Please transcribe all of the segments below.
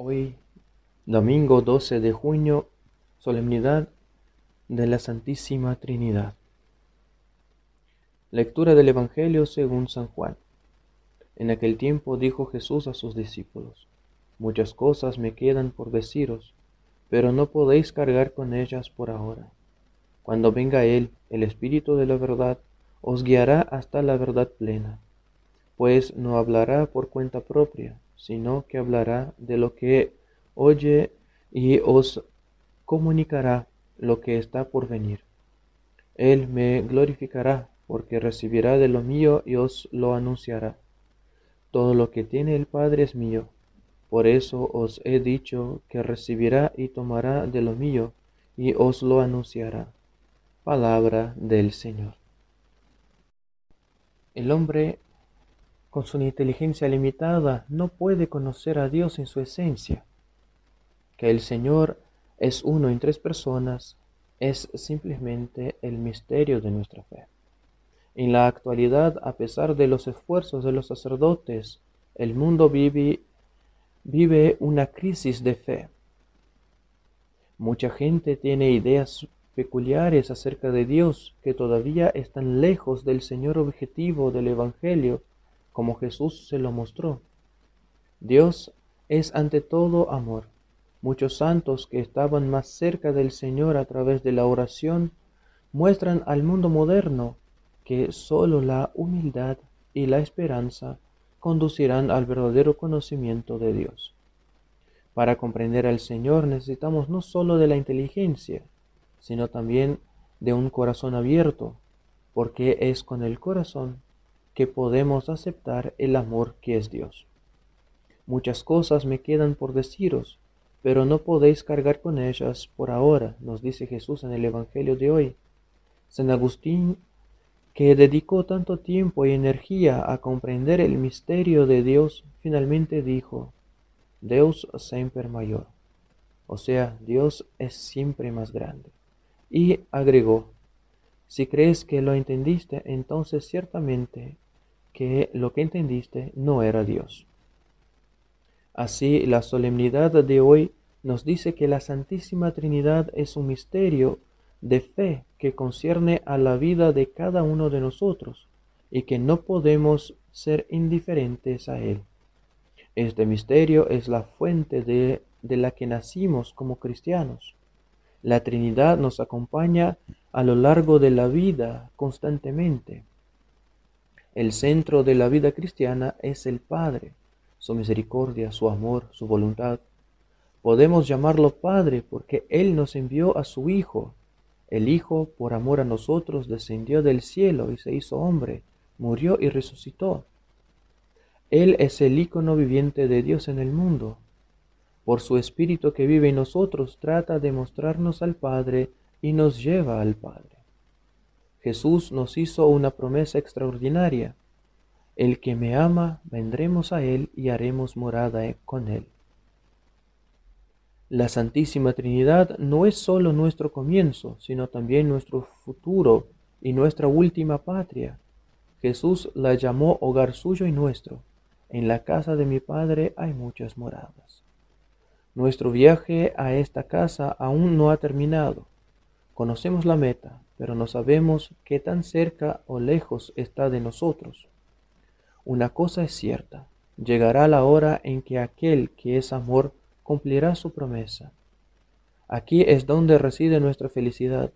Hoy, domingo 12 de junio, solemnidad de la Santísima Trinidad. Lectura del Evangelio según San Juan. En aquel tiempo dijo Jesús a sus discípulos, Muchas cosas me quedan por deciros, pero no podéis cargar con ellas por ahora. Cuando venga Él, el Espíritu de la verdad, os guiará hasta la verdad plena, pues no hablará por cuenta propia sino que hablará de lo que oye y os comunicará lo que está por venir. Él me glorificará, porque recibirá de lo mío y os lo anunciará. Todo lo que tiene el Padre es mío. Por eso os he dicho que recibirá y tomará de lo mío y os lo anunciará. Palabra del Señor. El hombre con su inteligencia limitada no puede conocer a Dios en su esencia. Que el Señor es uno en tres personas es simplemente el misterio de nuestra fe. En la actualidad, a pesar de los esfuerzos de los sacerdotes, el mundo vive, vive una crisis de fe. Mucha gente tiene ideas peculiares acerca de Dios que todavía están lejos del Señor objetivo del Evangelio como Jesús se lo mostró. Dios es ante todo amor. Muchos santos que estaban más cerca del Señor a través de la oración muestran al mundo moderno que sólo la humildad y la esperanza conducirán al verdadero conocimiento de Dios. Para comprender al Señor necesitamos no sólo de la inteligencia, sino también de un corazón abierto, porque es con el corazón que podemos aceptar el amor que es Dios. Muchas cosas me quedan por deciros, pero no podéis cargar con ellas por ahora, nos dice Jesús en el Evangelio de hoy. San Agustín, que dedicó tanto tiempo y energía a comprender el misterio de Dios, finalmente dijo, Deus semper mayor, o sea, Dios es siempre más grande. Y agregó, si crees que lo entendiste, entonces ciertamente que lo que entendiste no era Dios. Así, la solemnidad de hoy nos dice que la Santísima Trinidad es un misterio de fe que concierne a la vida de cada uno de nosotros y que no podemos ser indiferentes a él. Este misterio es la fuente de, de la que nacimos como cristianos. La Trinidad nos acompaña a lo largo de la vida constantemente. El centro de la vida cristiana es el Padre, su misericordia, su amor, su voluntad. Podemos llamarlo Padre porque Él nos envió a su Hijo. El Hijo, por amor a nosotros, descendió del cielo y se hizo hombre, murió y resucitó. Él es el icono viviente de Dios en el mundo. Por su Espíritu que vive en nosotros, trata de mostrarnos al Padre y nos lleva al Padre. Jesús nos hizo una promesa extraordinaria. El que me ama, vendremos a Él y haremos morada con Él. La Santísima Trinidad no es sólo nuestro comienzo, sino también nuestro futuro y nuestra última patria. Jesús la llamó hogar suyo y nuestro. En la casa de mi Padre hay muchas moradas. Nuestro viaje a esta casa aún no ha terminado. Conocemos la meta, pero no sabemos qué tan cerca o lejos está de nosotros. Una cosa es cierta, llegará la hora en que aquel que es amor cumplirá su promesa. Aquí es donde reside nuestra felicidad,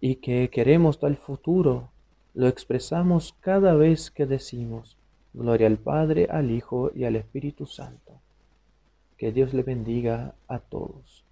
y que queremos tal futuro lo expresamos cada vez que decimos, Gloria al Padre, al Hijo y al Espíritu Santo. Que Dios le bendiga a todos.